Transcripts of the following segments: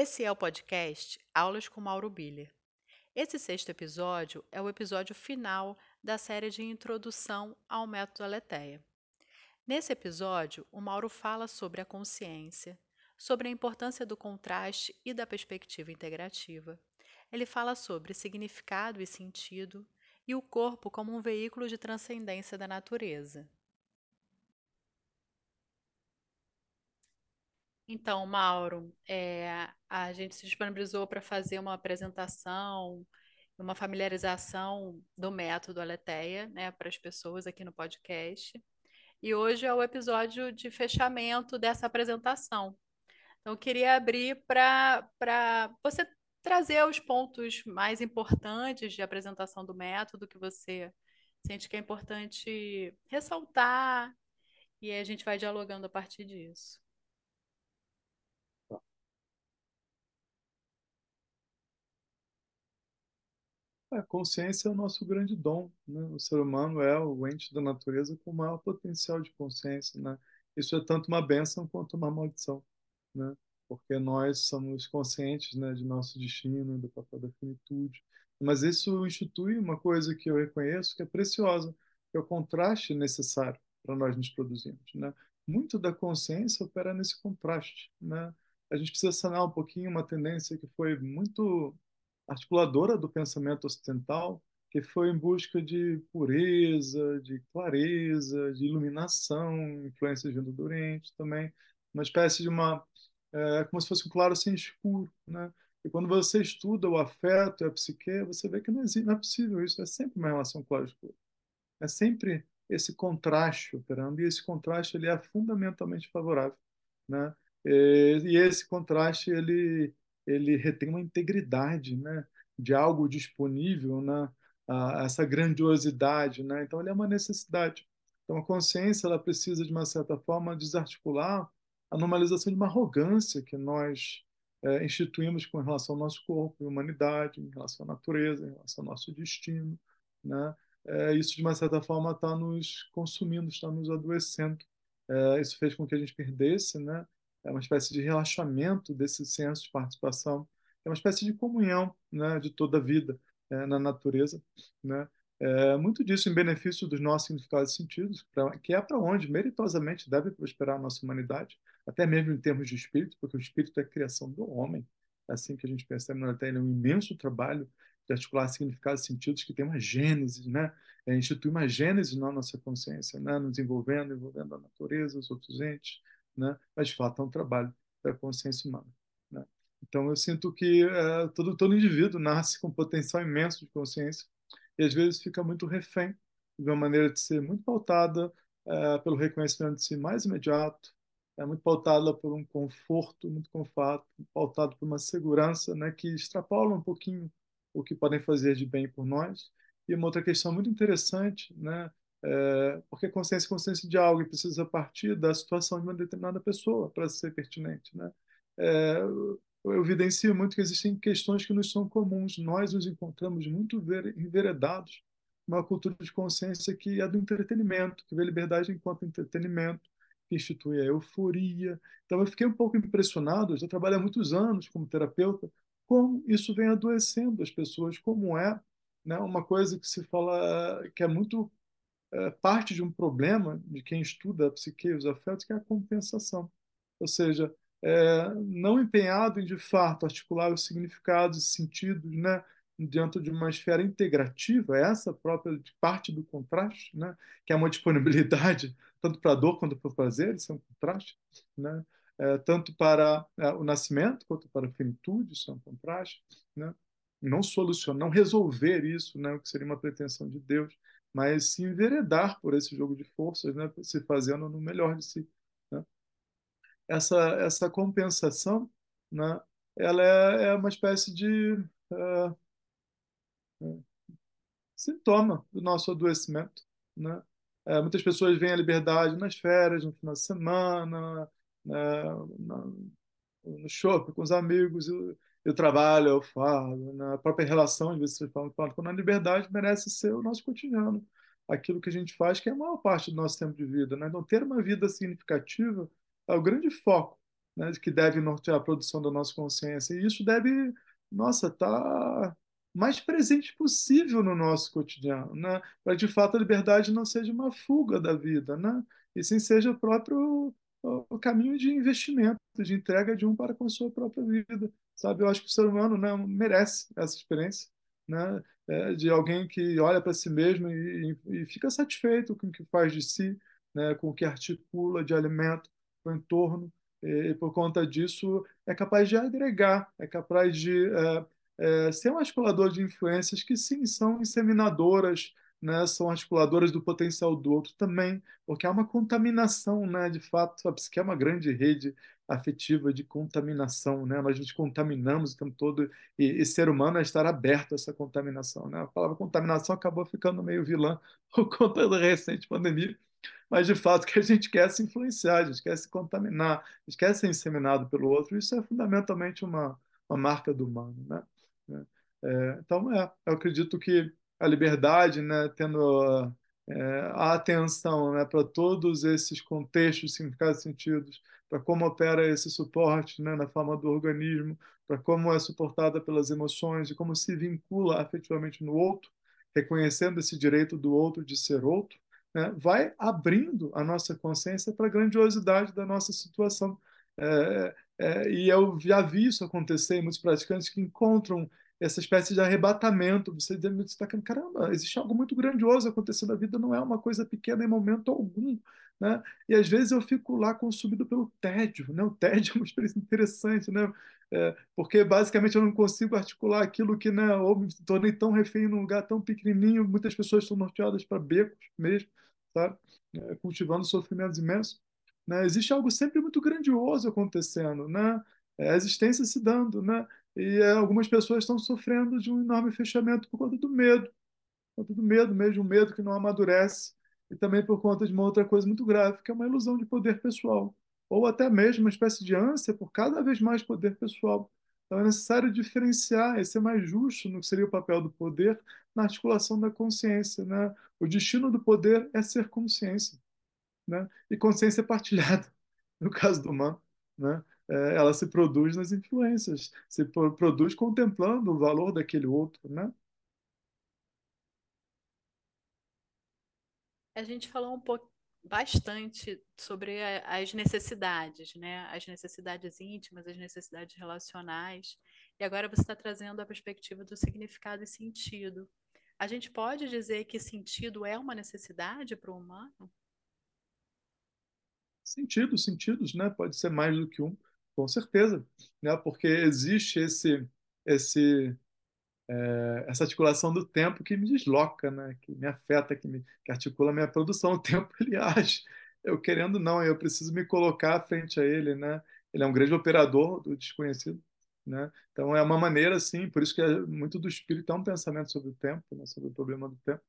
Esse é o podcast Aulas com Mauro Biller. Esse sexto episódio é o episódio final da série de introdução ao método Aletheia. Nesse episódio, o Mauro fala sobre a consciência, sobre a importância do contraste e da perspectiva integrativa. Ele fala sobre significado e sentido e o corpo como um veículo de transcendência da natureza. Então, Mauro, é, a gente se disponibilizou para fazer uma apresentação, uma familiarização do método Aletheia, né, para as pessoas aqui no podcast. E hoje é o episódio de fechamento dessa apresentação. Então, eu queria abrir para você trazer os pontos mais importantes de apresentação do método que você sente que é importante ressaltar, e a gente vai dialogando a partir disso. A consciência é o nosso grande dom, né? O ser humano é o ente da natureza com o maior potencial de consciência, né? Isso é tanto uma bênção quanto uma maldição, né? Porque nós somos conscientes, né, de nosso destino, do papel da finitude. Mas isso institui uma coisa que eu reconheço que é preciosa, que é o contraste necessário para nós nos produzirmos, né? Muito da consciência opera nesse contraste, né? A gente precisa sanar um pouquinho uma tendência que foi muito articuladora do pensamento ocidental, que foi em busca de pureza, de clareza, de iluminação, influências vindo do Oriente também, uma espécie de uma é, como se fosse um claro sem escuro, né? E quando você estuda o afeto e a psique, você vê que não, existe, não é possível isso, é sempre uma relação claro-escuro. É sempre esse contraste operando, e esse contraste ele é fundamentalmente favorável, né? E, e esse contraste ele ele retém uma integridade, né, de algo disponível, né, essa grandiosidade, né? Então ele é uma necessidade. Então a consciência ela precisa de uma certa forma desarticular a normalização de uma arrogância que nós é, instituímos com relação ao nosso corpo, humanidade, em relação à natureza, em relação ao nosso destino, né? É, isso de uma certa forma está nos consumindo, está nos adoecendo. É, isso fez com que a gente perdesse, né? É uma espécie de relaxamento desse senso de participação, é uma espécie de comunhão né, de toda a vida é, na natureza. Né? É, muito disso em benefício dos nossos significados e sentidos, pra, que é para onde meritosamente deve prosperar a nossa humanidade, até mesmo em termos de espírito, porque o espírito é a criação do homem. É assim que a gente percebe na Terra, é um imenso trabalho de articular significados e sentidos que tem uma gênese, né? É, institui uma gênese na nossa consciência, né? nos envolvendo, envolvendo a natureza, os outros entes, né? mas de fato é um trabalho da consciência humana. Né? Então eu sinto que é, todo, todo indivíduo nasce com um potencial imenso de consciência e às vezes fica muito refém de uma maneira de ser muito pautada é, pelo reconhecimento de si mais imediato, é muito pautada por um conforto, muito conforto, pautado por uma segurança né, que extrapola um pouquinho o que podem fazer de bem por nós. E uma outra questão muito interessante, né, é, porque consciência é consciência de algo e precisa partir da situação de uma determinada pessoa para ser pertinente. Né? É, eu evidencio muito que existem questões que nos são comuns. Nós nos encontramos muito enveredados numa cultura de consciência que é do entretenimento, que vê liberdade enquanto entretenimento, que institui a euforia. Então, eu fiquei um pouco impressionado, eu já trabalho há muitos anos como terapeuta, como isso vem adoecendo as pessoas, como é né, uma coisa que se fala que é muito parte de um problema de quem estuda a psique e os afetos, que é a compensação. Ou seja, é, não empenhado em, de fato, articular os significados e sentidos né, dentro de uma esfera integrativa, essa própria parte do contraste, né, que é uma disponibilidade tanto para a dor quanto para o prazer, isso é um contraste, né, é, tanto para é, o nascimento quanto para a finitude, isso é um contraste, né, não solucionar, não resolver isso, né, o que seria uma pretensão de Deus, mas se enveredar por esse jogo de forças, né, se fazendo no melhor de si. Né? Essa, essa compensação, né, ela é, é uma espécie de é, é, sintoma do nosso adoecimento. Né? É, muitas pessoas veem a liberdade nas férias, no final de semana, né, no shopping com os amigos, eu trabalho, eu falo, na própria relação, às vezes fala, quando a liberdade merece ser o nosso cotidiano, aquilo que a gente faz, que é a maior parte do nosso tempo de vida. Né? Então, ter uma vida significativa é o grande foco né, que deve nortear a produção da nossa consciência. E isso deve, nossa, estar tá mais presente possível no nosso cotidiano, né? para de fato a liberdade não seja uma fuga da vida, né? e sim seja o próprio o caminho de investimento, de entrega de um para com a sua própria vida, sabe? Eu acho que o ser humano né, merece essa experiência, né? É, de alguém que olha para si mesmo e, e, fica satisfeito com o que faz de si, né? Com o que articula de alimento o entorno, e, e, por conta disso é capaz de agregar, é capaz de é, é, ser um articulador de influências que sim são inseminadoras né, são articuladoras do potencial do outro também, porque há uma contaminação, né, de fato, a psique é uma grande rede afetiva de contaminação, né, nós nos contaminamos o tempo todo e, e ser humano é estar aberto a essa contaminação, né, a palavra contaminação acabou ficando meio vilã por conta da recente pandemia, mas de fato que a gente quer se influenciar, a gente quer se contaminar, a gente quer ser inseminado pelo outro, isso é fundamentalmente uma, uma marca do humano, né? É, então, é, eu acredito que a liberdade, né, tendo é, a atenção né, para todos esses contextos, significados e sentidos, para como opera esse suporte né, na forma do organismo, para como é suportada pelas emoções e como se vincula afetivamente no outro, reconhecendo esse direito do outro de ser outro, né, vai abrindo a nossa consciência para a grandiosidade da nossa situação. É, é, e eu já vi isso acontecer em muitos praticantes que encontram essa espécie de arrebatamento. Você está caramba, existe algo muito grandioso acontecendo na vida, não é uma coisa pequena em momento algum. Né? E às vezes eu fico lá consumido pelo tédio. Né? O tédio é uma experiência interessante, né? É, porque basicamente eu não consigo articular aquilo que, né, ou me tornei tão refém num lugar tão pequenininho. Muitas pessoas estão norteadas para becos mesmo, sabe? É, cultivando sofrimentos imensos. Né? Existe algo sempre muito grandioso acontecendo, né? É a existência se dando, né? E é, algumas pessoas estão sofrendo de um enorme fechamento por conta do medo, por conta do medo mesmo, um medo que não amadurece, e também por conta de uma outra coisa muito grave, que é uma ilusão de poder pessoal, ou até mesmo uma espécie de ânsia por cada vez mais poder pessoal. Então é necessário diferenciar e ser mais justo no que seria o papel do poder na articulação da consciência. Né? O destino do poder é ser consciência, né? e consciência partilhada, no caso do humano. Né? É, ela se produz nas influências, se produz contemplando o valor daquele outro, né? A gente falou um pouco bastante sobre as necessidades, né? As necessidades íntimas, as necessidades relacionais. E agora você está trazendo a perspectiva do significado e sentido. A gente pode dizer que sentido é uma necessidade para o humano? Sentidos, sentidos, né? Pode ser mais do que um. Com certeza, né? Porque existe esse, esse, é, essa articulação do tempo que me desloca, né? Que me afeta, que me que articula a minha produção. O tempo ele age. Eu querendo não, eu preciso me colocar frente a ele, né? Ele é um grande operador do desconhecido, né? Então é uma maneira assim, por isso que é, muito do espírito é um pensamento sobre o tempo, né? Sobre o problema do tempo.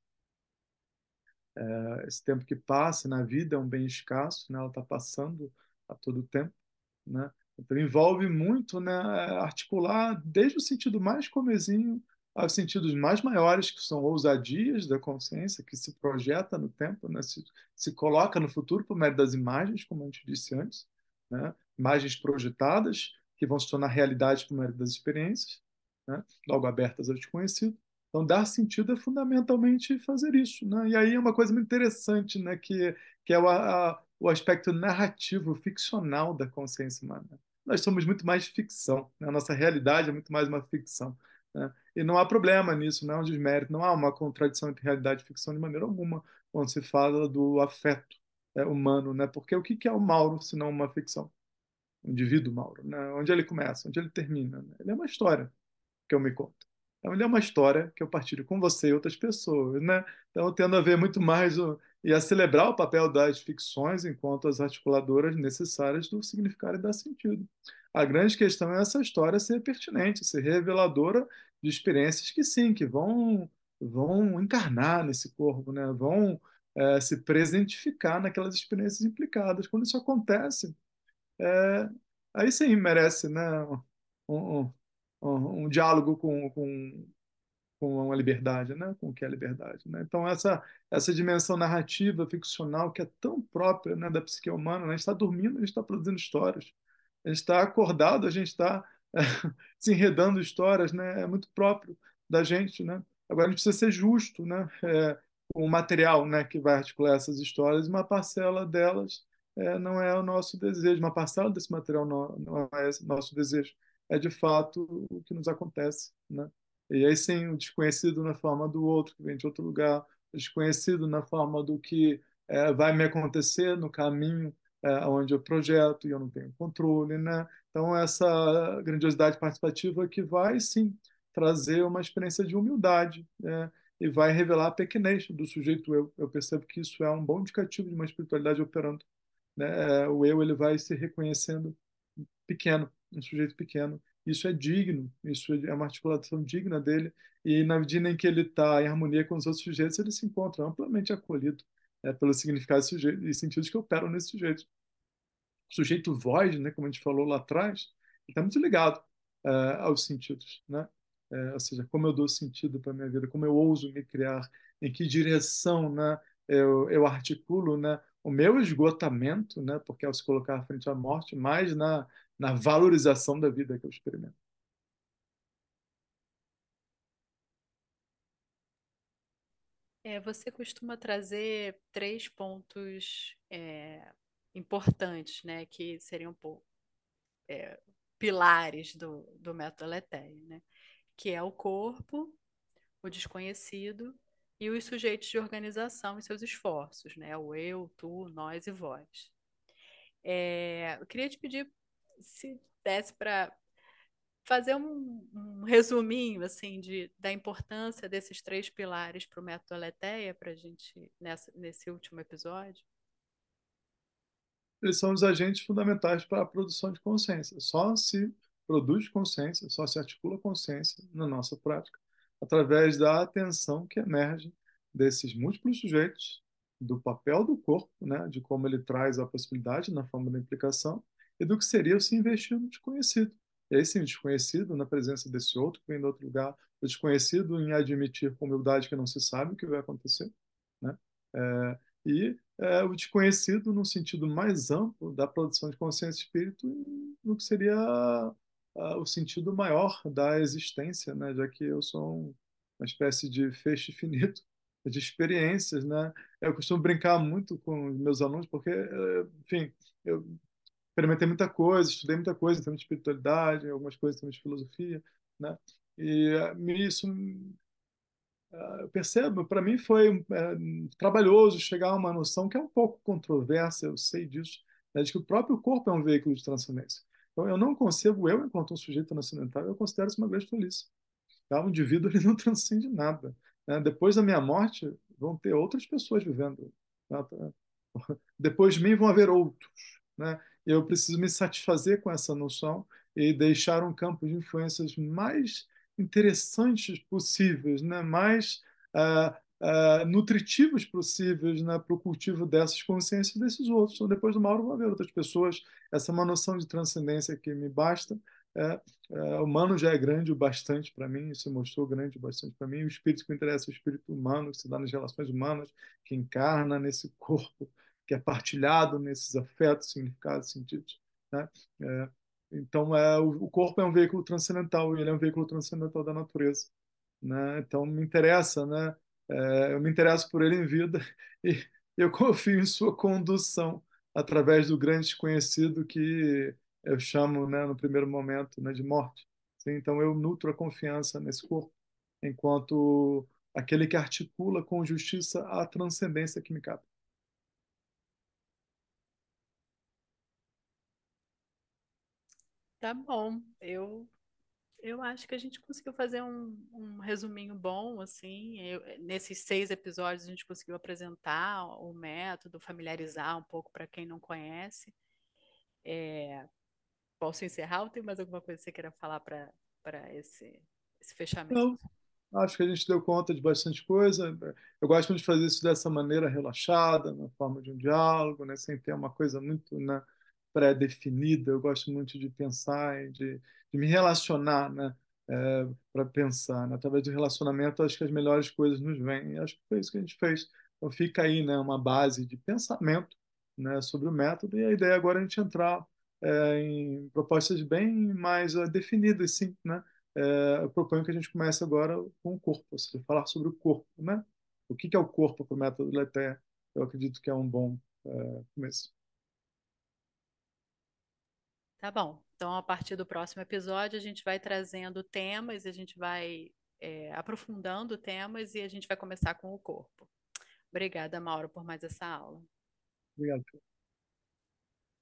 É, esse tempo que passa na vida é um bem escasso, né? Ela está passando a todo tempo, né? Então, envolve muito né, articular desde o sentido mais comezinho aos sentidos mais maiores, que são ousadias da consciência, que se projeta no tempo, né, se, se coloca no futuro por meio das imagens, como a gente disse antes, né, imagens projetadas, que vão se tornar realidade por meio das experiências, né, logo abertas ao desconhecido. Então, dar sentido é fundamentalmente fazer isso. Né? E aí é uma coisa muito interessante, né? que, que é o, a, o aspecto narrativo, ficcional da consciência humana nós somos muito mais ficção. Né? A nossa realidade é muito mais uma ficção. Né? E não há problema nisso, não é um desmérito, não há uma contradição entre realidade e ficção de maneira alguma quando se fala do afeto é, humano, né? Porque o que é o Mauro se não uma ficção? O indivíduo Mauro, né? Onde ele começa, onde ele termina? Né? Ele é uma história que eu me conto. Então, ele é uma história que eu partilho com você e outras pessoas, né? Então, tendo a ver muito mais o, e a celebrar o papel das ficções enquanto as articuladoras necessárias do significado e dar sentido. A grande questão é essa história ser pertinente, ser reveladora de experiências que sim, que vão vão encarnar nesse corpo, né? Vão é, se presentificar naquelas experiências implicadas. Quando isso acontece, é, aí sim merece, né? Um, um, um, diálogo com, com com a liberdade, né? com o que é a liberdade. Né? Então, essa, essa dimensão narrativa, ficcional, que é tão própria né, da psique humana, né? a gente está dormindo, a gente está produzindo histórias. A gente está acordado, a gente está é, se enredando histórias, né? É muito próprio da gente, né? Agora a gente precisa ser justo, né? É, o material, né, que vai articular essas histórias, uma parcela delas é, não é o nosso desejo, uma parcela desse material não, não é nosso desejo, é de fato o que nos acontece, né? E aí sim, o desconhecido na forma do outro, que vem de outro lugar, o desconhecido na forma do que é, vai me acontecer no caminho é, onde eu projeto e eu não tenho controle, né? Então, essa grandiosidade participativa que vai, sim, trazer uma experiência de humildade né? e vai revelar a pequenez do sujeito eu. Eu percebo que isso é um bom indicativo de uma espiritualidade operando. Né? O eu ele vai se reconhecendo pequeno, um sujeito pequeno. Isso é digno, isso é uma articulação digna dele, e na medida em que ele está em harmonia com os outros sujeitos, ele se encontra amplamente acolhido é, pelos significados e sentidos que operam nesse sujeito. O sujeito void, né, como a gente falou lá atrás, está muito ligado é, aos sentidos, né? É, ou seja, como eu dou sentido para minha vida, como eu ouso me criar, em que direção né, eu, eu articulo né, o meu esgotamento, né, porque ao se colocar frente à morte, mais na, na valorização da vida que eu experimento. É, você costuma trazer três pontos é, importantes, né, que seriam pô, é, pilares do, do método Aletheia, né, que é o corpo, o desconhecido e os sujeitos de organização e seus esforços, né, o eu, tu, nós e vós. É, eu queria te pedir se desse para fazer um, um, resuminho assim de, da importância desses três pilares para o método Aletheia para a gente nessa, nesse último episódio? Eles são os agentes fundamentais para a produção de consciência. Só se produz consciência, só se articula consciência na nossa prática através da atenção que emerge desses múltiplos sujeitos, do papel do corpo, né, de como ele traz a possibilidade na forma da implicação e do que seria se investir no desconhecido e aí o desconhecido na presença desse outro que vem de outro lugar, o desconhecido em admitir com humildade que não se sabe o que vai acontecer, né? É, e é, o desconhecido no sentido mais amplo da produção de consciência e espírito no que seria o sentido maior da existência, né? Já que eu sou um, uma espécie de feixe finito de experiências, né? Eu costumo brincar muito com meus alunos porque, é, enfim, eu experimentei muita coisa, estudei muita coisa em termos de espiritualidade, algumas coisas em termos de filosofia, né? E uh, isso uh, eu percebo, para mim foi uh, trabalhoso chegar a uma noção que é um pouco controversa, eu sei disso, né, de que o próprio corpo é um veículo de transcendência. Então eu não concebo eu enquanto um sujeito transcendental, eu considero isso uma grande tolice. Tá? O indivíduo ele não transcende nada. Né? Depois da minha morte vão ter outras pessoas vivendo. Tá? Depois de mim vão haver outros. Né? eu preciso me satisfazer com essa noção e deixar um campo de influências mais interessantes possíveis, né? mais uh, uh, nutritivos possíveis né? para o cultivo dessas consciências desses outros. Então, depois do Mauro, vão haver outras pessoas. Essa é uma noção de transcendência que me basta. É, é, o humano já é grande o bastante para mim, isso mostrou grande o bastante para mim. O espírito que me interessa é o espírito humano, que se dá nas relações humanas, que encarna nesse corpo que é partilhado nesses afetos, significados, sentidos. Né? É, então, é, o, o, corpo é um veículo transcendental, ele é um veículo transcendental da natureza. Né? Então, me interessa, né? É, eu me interesso por ele em vida e eu confio em sua condução através do grande desconhecido que eu chamo, né, no primeiro momento, né, de morte. Então, eu nutro a confiança nesse corpo, enquanto aquele que articula com justiça a transcendência que me cabe. Tá bom, eu eu acho que a gente conseguiu fazer um, um resuminho bom, assim. Eu, nesses seis episódios a gente conseguiu apresentar o método, familiarizar um pouco para quem não conhece. É, posso encerrar ou tem mais alguma coisa que você queira falar para esse, esse fechamento? Não, acho que a gente deu conta de bastante coisa. Eu gosto muito de fazer isso dessa maneira relaxada, na forma de um diálogo, né, sem ter uma coisa muito. Né, pré-definida. Eu gosto muito de pensar e de, de me relacionar, né? É, para pensar. Né? Através do relacionamento, acho que as melhores coisas nos vêm. E acho que foi isso que a gente fez. Então fica aí né, uma base de pensamento né, sobre o método. E a ideia agora é a gente entrar é, em propostas bem mais é, definidas, sim, né? É, eu proponho que a gente comece agora com o corpo, ou seja, falar sobre o corpo, né? O que que é o corpo para o método Leté? Eu acredito que é um bom é, começo. Tá bom. Então, a partir do próximo episódio, a gente vai trazendo temas, a gente vai é, aprofundando temas e a gente vai começar com o corpo. Obrigada, Mauro, por mais essa aula. Obrigado.